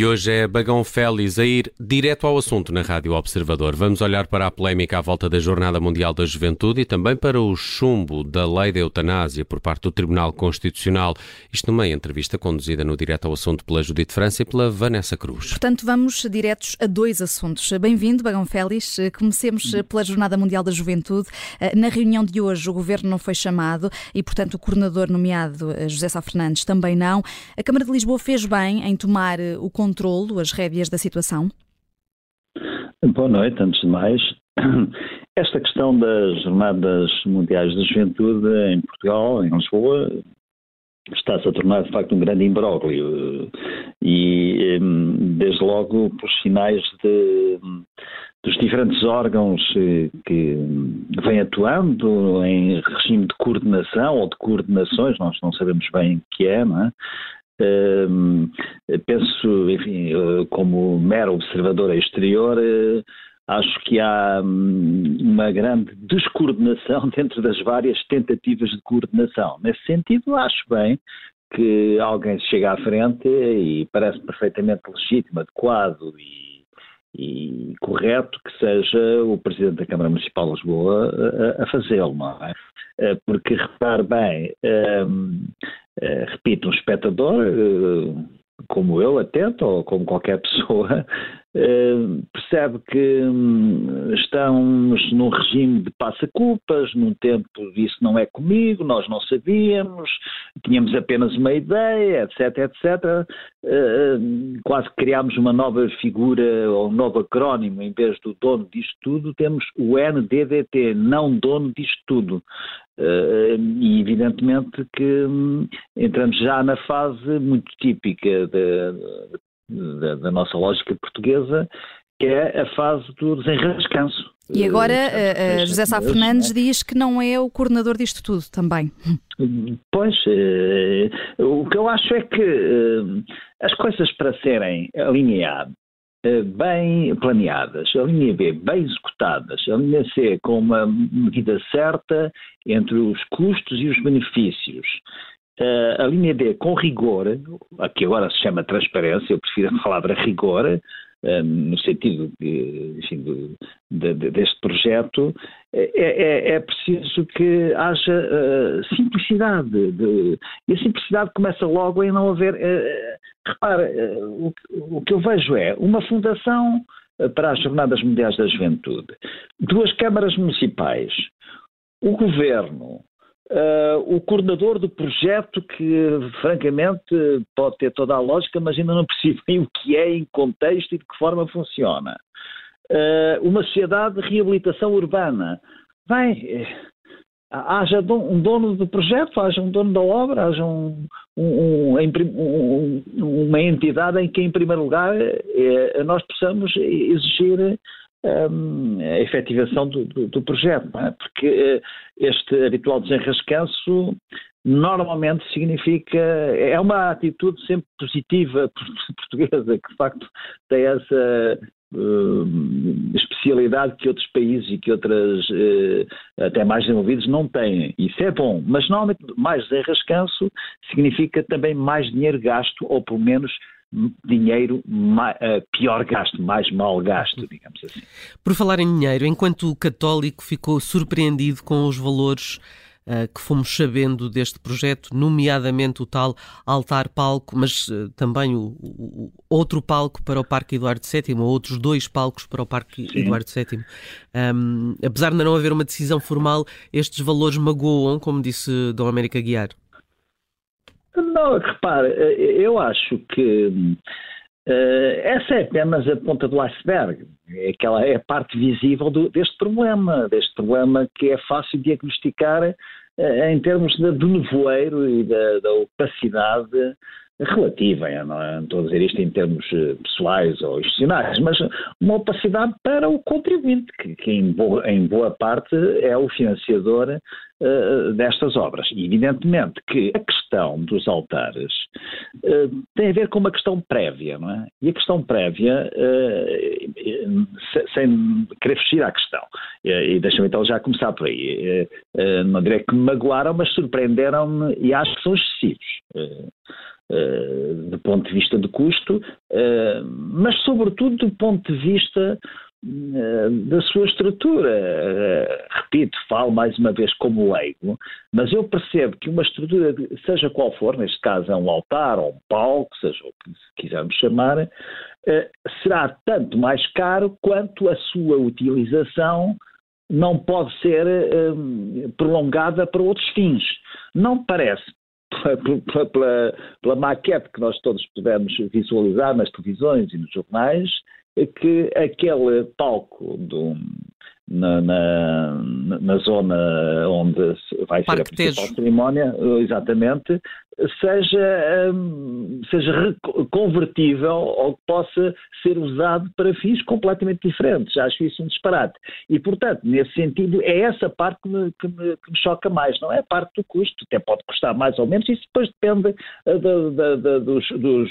E hoje é Bagão Félix a ir direto ao assunto na Rádio Observador. Vamos olhar para a polémica à volta da Jornada Mundial da Juventude e também para o chumbo da lei da eutanásia por parte do Tribunal Constitucional. Isto numa entrevista conduzida no Direto ao Assunto pela Judite França e pela Vanessa Cruz. Portanto, vamos diretos a dois assuntos. Bem-vindo, Bagão Félix. Comecemos pela Jornada Mundial da Juventude. Na reunião de hoje, o Governo não foi chamado e, portanto, o coordenador nomeado, José Sá Fernandes, também não. A Câmara de Lisboa fez bem em tomar o controle controlo, as rédeas da situação? Boa noite, antes de mais. Esta questão das Jornadas Mundiais da Juventude em Portugal, em Lisboa, está-se a tornar de facto um grande imbróglio e desde logo por sinais de, dos diferentes órgãos eh, que vêm atuando em regime de coordenação ou de coordenações, nós não sabemos bem o que é, não é? Penso, enfim, como mero observador exterior, eh, acho que há hum, uma grande descoordenação dentro das várias tentativas de coordenação. Nesse sentido, acho bem que alguém chega à frente e parece perfeitamente legítimo, adequado e e correto que seja o Presidente da Câmara Municipal de Lisboa a, a fazê-lo, não é? Eh, porque, repare bem, um, repito, um espectador, uh, como eu atento, ou como qualquer pessoa, uh, percebe que um, estamos num regime de passa-culpas, num tempo isso não é comigo, nós não sabíamos, tínhamos apenas uma ideia, etc, etc. Uh, quase criámos uma nova figura ou um novo acrónimo, em vez do dono disto tudo, temos o NDDT, não dono disto tudo. Uh, e evidentemente que um, entramos já na fase muito típica da, da, nossa lógica portuguesa, que é a fase do desenrascanço. E agora uh, uh, José Sá Fernandes diz que não é o coordenador disto tudo também. Pois, uh, o que eu acho é que as coisas para serem alinhadas bem planeadas, a linha B bem executadas, a linha C com uma medida certa entre os custos e os benefícios, a linha D com rigor, a que agora se chama transparência, eu prefiro a palavra rigor, no sentido de, enfim, de, de, deste projeto, é, é, é, preciso que haja uh, simplicidade. e a simplicidade começa logo em não haver. Uh, repara, uh, o, o, que eu vejo é uma fundação para as Jornadas Mundiais da Juventude, duas câmaras municipais, o governo, Uh, o coordenador do projeto, que francamente pode ter toda a lógica, mas ainda não percebem o que é em contexto e de que forma funciona. Uh, uma sociedade de reabilitação urbana. Bem, haja um dono do projeto, haja um dono da obra, haja um, um, um, uma entidade em que, em primeiro lugar, eh, nós possamos exigir um, a efetivação do, do, do projeto, é? porque uh, este habitual desenrascanço normalmente significa, é uma atitude sempre positiva portuguesa, que de facto tem essa uh, especialidade que outros países e que outras, uh, até mais desenvolvidos, não têm. Isso é bom, mas normalmente mais desenrascanço significa também mais dinheiro gasto, ou pelo menos dinheiro uh, pior gasto, mais mal gasto, digamos assim. Por falar em dinheiro, enquanto católico ficou surpreendido com os valores uh, que fomos sabendo deste projeto, nomeadamente o tal altar-palco, mas uh, também o, o, outro palco para o Parque Eduardo VII, ou outros dois palcos para o Parque Sim. Eduardo VII. Um, apesar de não haver uma decisão formal, estes valores magoam, como disse Dom América Guiar. Não, repare, eh, eu acho que uh, essa é apenas a ponta do iceberg. É, aquela, é a parte visível do, deste problema, deste problema que é fácil diagnosticar uh, em termos de, do nevoeiro e da, da opacidade relativa, é? não estou a dizer isto em termos eh, pessoais ou institucionais, mas uma opacidade para o contribuinte, que, que em, boa, em, boa, parte é o financiador uh, destas obras. E evidentemente que a questão dos altares uh, tem a ver com uma questão prévia, não é? E a questão prévia, uh, sem querer fugir à questão, e deixa-me então já começar por aí, não direi que me magoaram, mas surpreenderam-me e acho que são excessivos. Do ponto de vista de custo, mas sobretudo do ponto de vista da sua estrutura. Repito, falo mais uma vez como leigo, mas eu percebo que uma estrutura, seja qual for, neste caso é um altar ou um palco, seja o que quisermos chamar, será tanto mais caro quanto a sua utilização não pode ser prolongada para outros fins. Não parece, pela, pela, pela, maquete que nós todos pudemos visualizar nas televisões e nos jornais, que aquele palco do, na, na, na, zona onde vai Parque ser a principal Tejo. cerimónia, exatamente, seja, um, seja convertível ou que possa ser usado para fins completamente diferentes. Acho isso um disparate. E, portanto, nesse sentido, é essa parte que me, que me, que me choca mais, não é a parte do custo. Até pode custar mais ou menos, isso depois depende uh, da, da, da, dos, dos,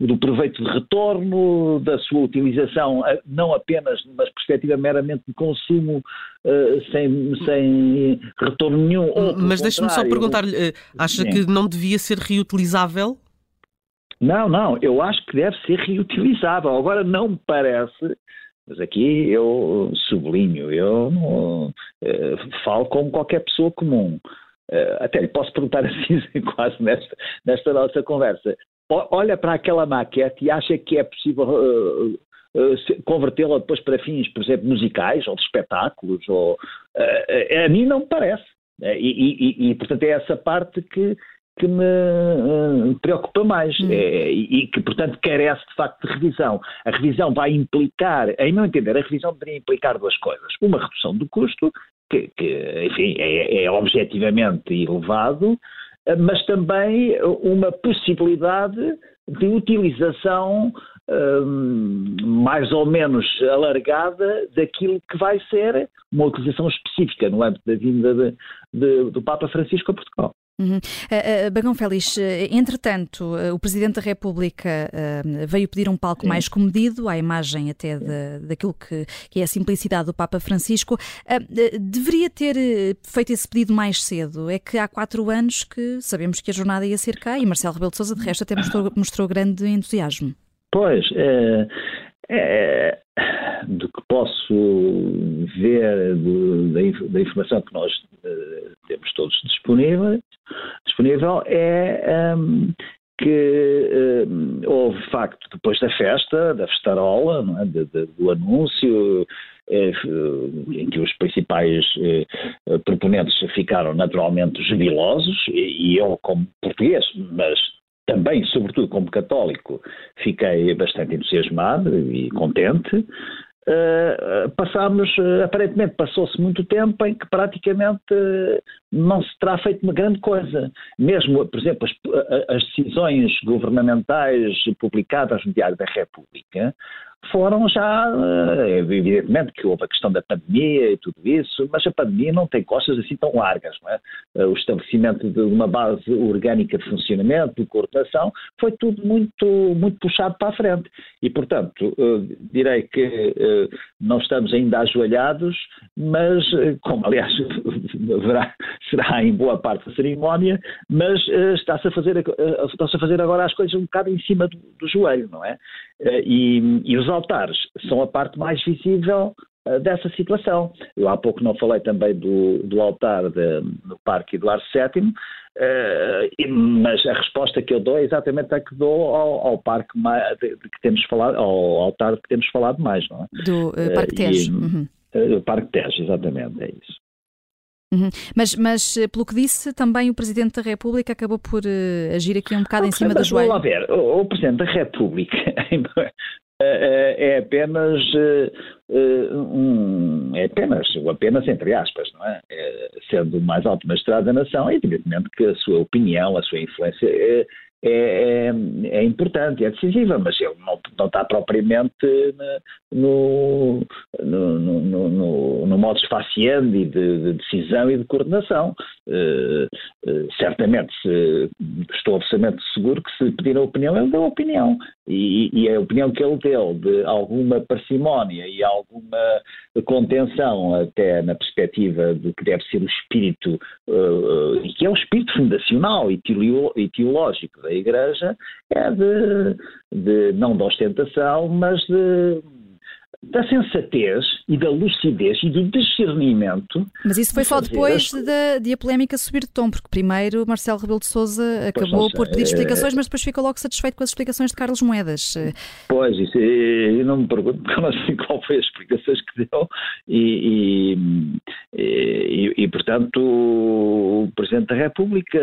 do proveito de retorno, da sua utilização, uh, não apenas numa perspectiva meramente de consumo uh, sem, sem retorno nenhum. Mas deixe-me só perguntar-lhe, acha Sim. que não devia ser reutilizável? Não, não, eu acho que deve ser reutilizável. Agora não me parece, mas aqui eu sublinho, eu uh, falo como qualquer pessoa comum. Uh, até lhe posso perguntar assim, quase nesta, nesta nossa conversa. Olha para aquela maquete e acha que é possível uh, convertê-la depois para fins, por exemplo, musicais ou de espetáculos? Ou, a mim não me parece. E, e, e, portanto, é essa parte que, que me uh, preocupa mais hum. é, e, que, portanto, carece de facto de revisão. A revisão vai implicar, em meu entender, a revisão deveria implicar duas coisas. Uma redução do custo, que, que enfim, é, é objetivamente elevado, mas também uma possibilidade de utilização um, mais ou menos alargada daquilo que vai ser uma utilização específica no âmbito da vinda de, de, do Papa Francisco a Portugal. Uhum. Uh, uh, Bagão Félix, uh, entretanto, o Presidente da República veio pedir um palco Sim. mais comedido, à imagem até de, daquilo que, que, é a simplicidade do Papa Francisco. deveria ter feito esse pedido mais cedo. É que há quatro anos que sabemos que a jornada ia ser cá e Marcelo Rebelo de Sousa, de resto, até mostrou, mostrou grande entusiasmo. Pois, é, é, do que posso ver da, informação que nós uh, temos todos disponível, disponível é um, que um, houve, de facto, depois da festa, da festarola, é? de, de, do anúncio, eh, em que os principais eh, proponentes ficaram naturalmente jubilosos, e eu, como português, mas também, sobretudo como católico, fiquei bastante entusiasmado e contente. Uh, passámos, uh, aparentemente passou-se muito tempo em que praticamente uh, não se terá feito uma grande coisa. Mesmo, por exemplo, as, as decisões governamentais publicadas no Diário da República foram já, eh, evidentemente que houve a questão da pandemia e tudo isso, mas a pandemia não tem costas assim tão largas, não é? Eh, o estabelecimento de uma base orgânica de funcionamento, de coordenação, foi tudo muito, muito puxado para a frente. E, portanto, eh, direi que não estamos ainda ajoelhados, mas, como aliás será em boa parte da cerimónia, mas está-se a fazer, está-se a fazer agora as coisas um bocado em cima do, do joelho, não é? E, e os altares são a parte mais visível dessa situação. Eu há pouco não falei também do, do altar de, no Parque Eduardo VII, uh, mas a resposta que eu dou é exatamente a que dou ao, ao parque mais, de, de que temos falado, ao altar que temos falado mais, não é? Do uh, Parque Tejo. Uhum. Uh, Parque Tejo, exatamente, é isso. Uhum. Mas, mas, pelo que disse, também o Presidente da República acabou por uh, agir aqui um bocado em cima da joelho. Vamos lá ver, o, o Presidente da República Eh, eh, é apenas eh, um, é apenas, ou apenas entre aspas, não é? é sendo o mais alto magistrado da nação, é evidentemente que a sua opinião, a sua influência é, é, é, importante, é decisiva, mas ele não, não está propriamente no, no, no, no, no e de, de, decisão e de coordenação. Uh, uh, certamente, se, estou absolutamente seguro que se pedir a opinião, ele deu a opinião. E, e, a opinião que ele deu de alguma parcimónia e alguma contenção, até na perspectiva do que deve ser o espírito, uh, que é o espírito fundacional e teológico da Igreja, é de, de não de ostentação, mas de da sensatez e da lucidez e do discernimento. Mas isso foi só depois as... de, de, a polémica subir de tom, porque primeiro Marcelo Rebelo de Sousa acabou por pedir explicações, é... mas depois ficou logo satisfeito com as explicações de Carlos Moedas. Pois, isso, eu não me pergunto qual foi as explicações que deu e, e, e, e portanto, o Presidente da República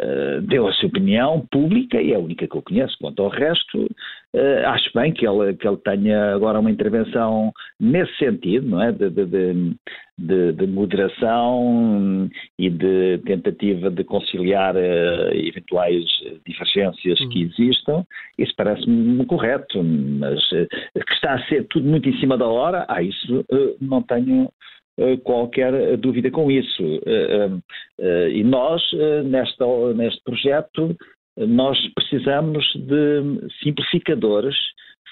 Uh, deu a sua opinião pública e é a única que eu conheço. Quanto ao resto, uh, acho bem que ele, que ele tenha agora uma intervenção nesse sentido, não é? De, de, de, de moderação e de tentativa de conciliar uh, eventuais divergências que uhum. existam. Isso parece-me correto, mas que está a ser tudo muito em cima da hora, ah, isso não tenho eh, qualquer dúvida com isso. Eh, eh, e nós, nesta, neste projeto, nós precisamos de simplificadores,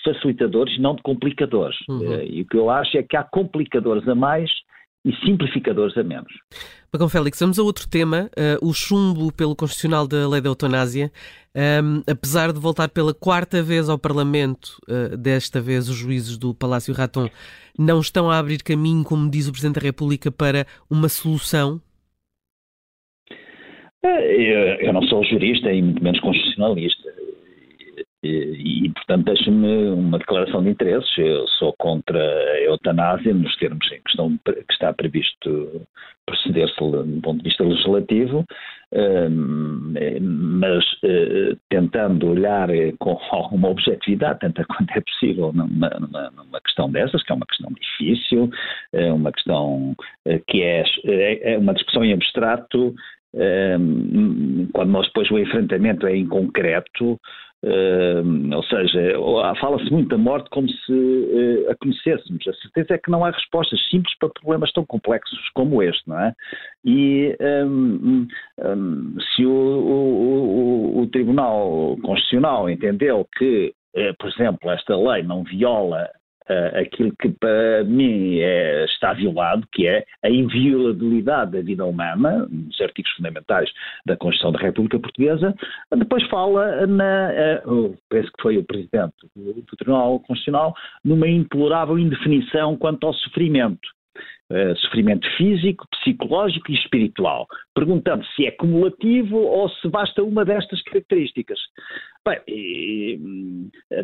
facilitadores, não de complicadores. Uhum. E o que eu acho é que há complicadores a mais e simplificadores a menos. Pagão Félix, vamos a outro tema, uh, o chumbo pelo Constitucional da Lei da Eutanásia. Um, apesar de voltar pela quarta vez ao Parlamento, uh, desta vez os juízes do Palácio Raton não estão a abrir caminho, como diz o Presidente da República, para uma solução? Eu não sou jurista e muito menos constitucionalista. E, portanto, deixe-me uma declaração de interesses. Eu sou contra a eutanásia nos termos em que, estão, que está previsto proceder-se do ponto de vista legislativo, mas uh, tentando olhar com alguma objetividade, tanto quanto é possível, numa, numa, questão dessas, que é uma questão difícil, é uma questão uh, que é, é, é uma discussão em abstrato, quando nós depois o enfrentamento é em concreto, Uh, ou seja, fala-se muito da morte como se uh, a conhecêssemos. A certeza é que não há respostas simples para problemas tão complexos como este, não é? E um, um, se o, o, o, Tribunal Constitucional entendeu que, uh, por exemplo, esta lei não viola uh, aquilo que para mim é, está violado, que é a inviolabilidade da vida humana, nos artigos fundamentais da Constituição da República Portuguesa, depois fala na, uh, penso que foi o Presidente do, do Tribunal Constitucional, numa implorável indefinição quanto ao sofrimento. Uh, sofrimento físico, psicológico e espiritual, perguntando se é cumulativo ou se basta uma destas características. Bem, e,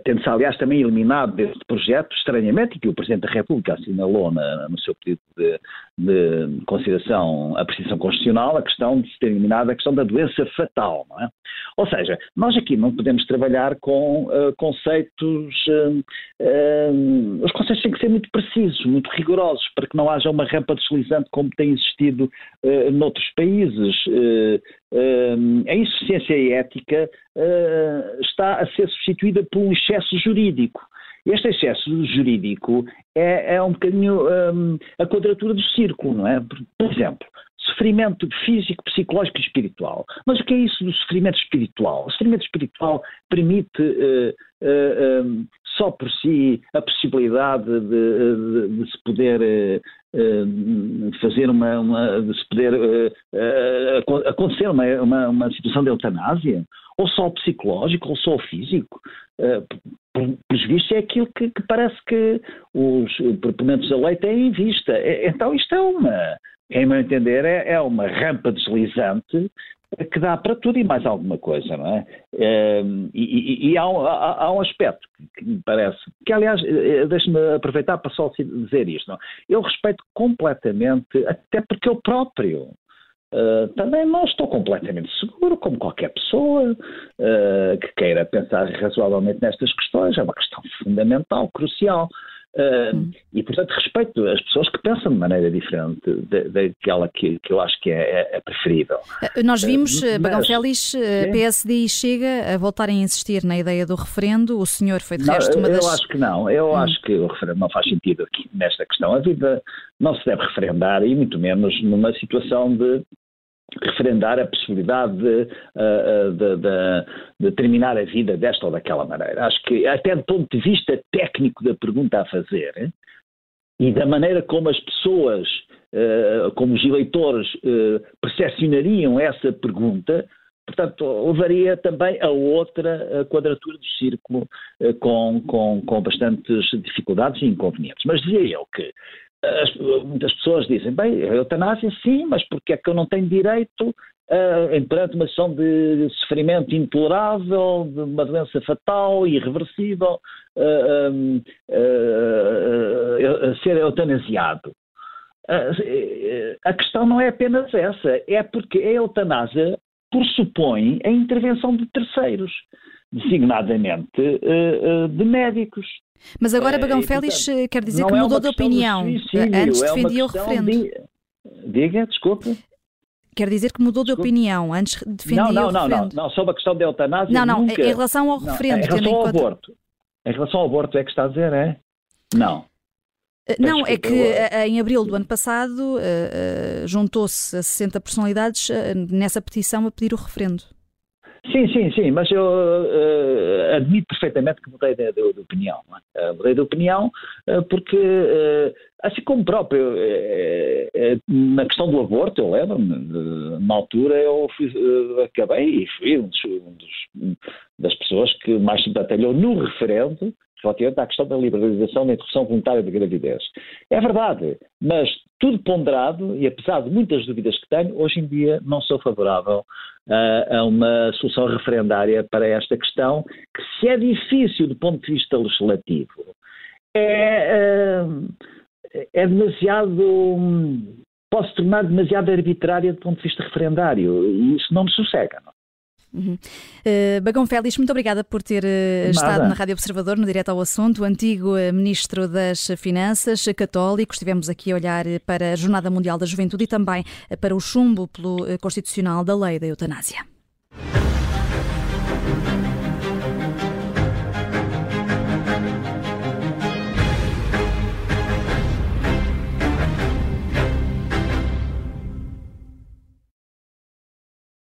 tendo-se, aliás, também eliminado deste projeto, estranhamente, que o Presidente da República assinalou na, no seu pedido de, de consideração, apreciação constitucional, a questão de se ter eliminado a questão da doença fatal, não é? Ou seja, nós aqui não podemos trabalhar com uh, conceitos, uh, uh, os conceitos têm que ser muito precisos, muito rigorosos, para que não haja uma rampa deslizante como tem existido noutros países. A insuficiência ética uh, está a ser substituída por um excesso jurídico. Este excesso jurídico é, é um bocadinho a quadratura do círculo, não é? Por exemplo, sofrimento físico, psicológico e espiritual. Mas o que é isso do sofrimento espiritual? O sofrimento espiritual permite uh, um, só por si a possibilidade de, de, de se poder uh, fazer uma, uma, de se poder acontecer uma, uma, uma situação de eutanásia? ou só psicológico, ou só físico. Uh, vistos, é aquilo que, que, parece que os proponentes da lei têm em vista. É, então, isto é uma, em meu entender, é, é, uma rampa deslizante que dá para tudo e mais alguma coisa, não é? Uh, e, e há, um, há, há, um aspecto que me parece, que aliás, eh, deixe-me aproveitar para só dizer isto, não? eu respeito completamente, até porque eu próprio Uh, também não estou completamente seguro, como qualquer pessoa uh, que queira pensar razoavelmente nestas questões. É uma questão fundamental, crucial. Uh, hum. E, portanto, respeito as pessoas que pensam de maneira diferente daquela que, que eu acho que é, é, preferível. Nós vimos, uh, Bagão Félix, PSD e Chega a voltarem a insistir na ideia do referendo. O senhor foi, de resto, uma das... Eu acho que não. Eu hum. acho que o referendo não faz sentido aqui nesta questão. A vida não se deve referendar e muito menos numa situação de referendar a possibilidade de, de, de, de, terminar a vida desta ou daquela maneira. Acho que, até do ponto de vista técnico da pergunta a fazer e da maneira como as pessoas, como os eleitores, percepcionariam essa pergunta, portanto, levaria também a outra quadratura do círculo com, com, com bastantes dificuldades e inconvenientes. Mas dizia eu que as, muitas pessoas dizem, bem, eutanásia sim, mas porque é que eu não tenho direito uh, perante uma situação de sofrimento intolerável, de uma doença fatal, irreversível, uh, uh, ser eutanasiado? a questão não é apenas essa, é porque a eutanásia pressupõe a intervenção de terceiros, designadamente de médicos. Mas agora Bagão é, Félix portanto, quer dizer que é mudou é de opinião. Antes é defendia o referendo. De... Diga, desculpe. Quer dizer que mudou de opinião. Antes defendia não, não, o referendo. Não, não, não. Sobre a questão da eutanásia. Não, não. Nunca... Em relação ao referendo. Não, em relação ao aborto. Em relação ao aborto é que está a dizer, é? Não. Eh, não, é que eh, em abril do ano passado juntou-se a 60 personalidades nessa petição a pedir o referendo. Sim, sim, sim, mas eu uh, admito perfeitamente que mudei de, de, de opinião. Uh, mudei de opinião uh, porque, assim como próprio, na questão do aborto, eu lembro-me, na altura eu fui, acabei e fui um dos, um dos, das pessoas que mais se batalhou no referendo relativamente à questão da liberalização da interrupção voluntária de gravidez. É verdade, mas tudo ponderado, e apesar de muitas dúvidas que tenho, hoje em dia não sou favorável uh, a uma solução referendária para esta questão, que se é difícil do ponto de vista legislativo, é, uh, é demasiado. Posso tornar demasiado arbitrária do ponto de vista referendário, e isso não me sossega. Não? Uhum. Uh, Bagão Félix, muito obrigada por ter uh, estado na Rádio Observador, no Direto ao Assunto. O antigo uh, Ministro das Finanças, católico, estivemos aqui a olhar para a Jornada Mundial da Juventude e também para o chumbo pelo Constitucional da Lei da Eutanásia.